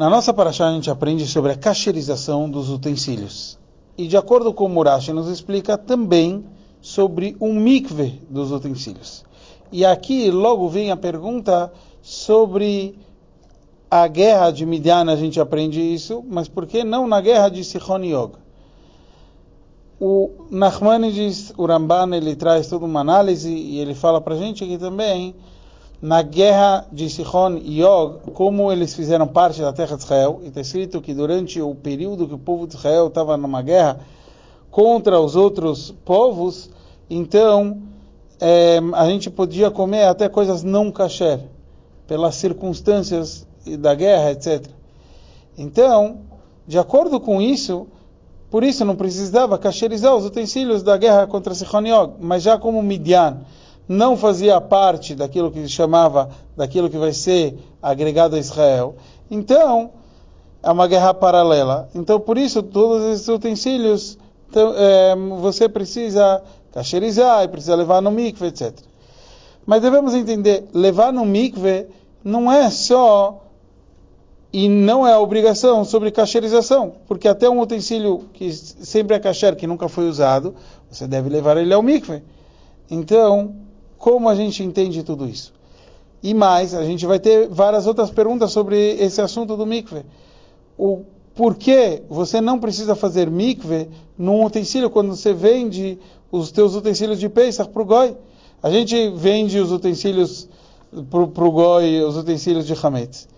Na nossa paraxá a gente aprende sobre a cacherização dos utensílios. E de acordo com o Murashi nos explica também sobre o mikve dos utensílios. E aqui logo vem a pergunta sobre a guerra de Midian, a gente aprende isso, mas por que não na guerra de Sichon e Og? O Nachmanides, o Ramban, ele traz toda uma análise e ele fala para a gente aqui também na guerra de Sichon e Og, como eles fizeram parte da terra de Israel, e está escrito que durante o período que o povo de Israel estava numa guerra contra os outros povos, então é, a gente podia comer até coisas não kasher, pelas circunstâncias da guerra, etc. Então, de acordo com isso, por isso não precisava kasherizar os utensílios da guerra contra Sichon e Og, mas já como Midian, não fazia parte daquilo que se chamava, daquilo que vai ser agregado a Israel. Então, é uma guerra paralela. Então, por isso, todos esses utensílios então, é, você precisa cacherizar, precisa levar no mikve, etc. Mas devemos entender, levar no mikve não é só e não é a obrigação sobre cacherização, porque até um utensílio que sempre é cacher, que nunca foi usado, você deve levar ele ao mikve. Então, como a gente entende tudo isso? E mais, a gente vai ter várias outras perguntas sobre esse assunto do mikve. O porquê você não precisa fazer mikve num utensílio quando você vende os teus utensílios de Pesach para o Goi? A gente vende os utensílios para o Goi, os utensílios de Hametz.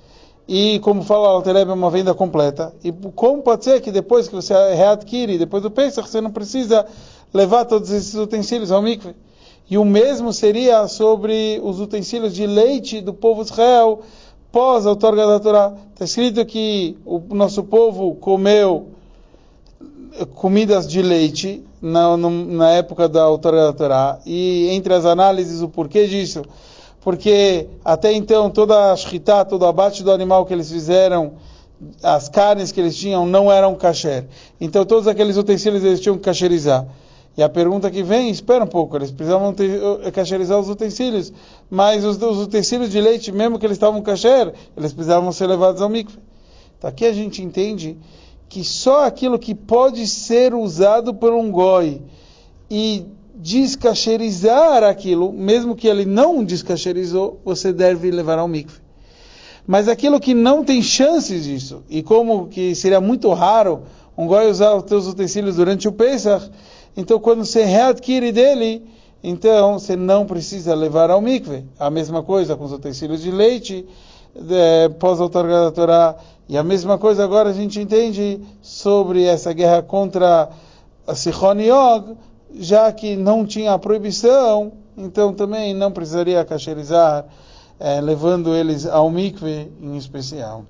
E como fala o Altereb, é uma venda completa. E como pode ser que depois que você readquire, depois do Pesach, você não precisa levar todos esses utensílios ao mikve? E o mesmo seria sobre os utensílios de leite do povo de Israel pós a outorga da Torá. Está escrito que o nosso povo comeu comidas de leite na, na época da outorga da Torá. E entre as análises, o porquê disso? Porque até então toda a shritá, todo o abate do animal que eles fizeram, as carnes que eles tinham não eram kasher. Então todos aqueles utensílios eles tinham que kasherizar. E a pergunta que vem, espera um pouco, eles precisavam ter, cacherizar os utensílios, mas os, os, utensílios de leite, mesmo que eles estavam cacher, eles precisavam ser levados ao mikve. Então aqui a gente entende que só aquilo que pode ser usado por um goi e descacherizar aquilo, mesmo que ele não descacherizou, você deve levar ao mikve. Mas aquilo que não tem chances disso, e como que seria muito raro um goi usar os seus utensílios durante o Pesach, então, quando você readquire dele, então você não precisa levar ao mikve. A mesma coisa com os utensílios de leite, de, pós-outorga da Torá. E a mesma coisa agora a gente entende sobre essa guerra contra a Sichon Og, já que não tinha a proibição, então também não precisaria cacherizar, eh, levando eles ao mikve em especial.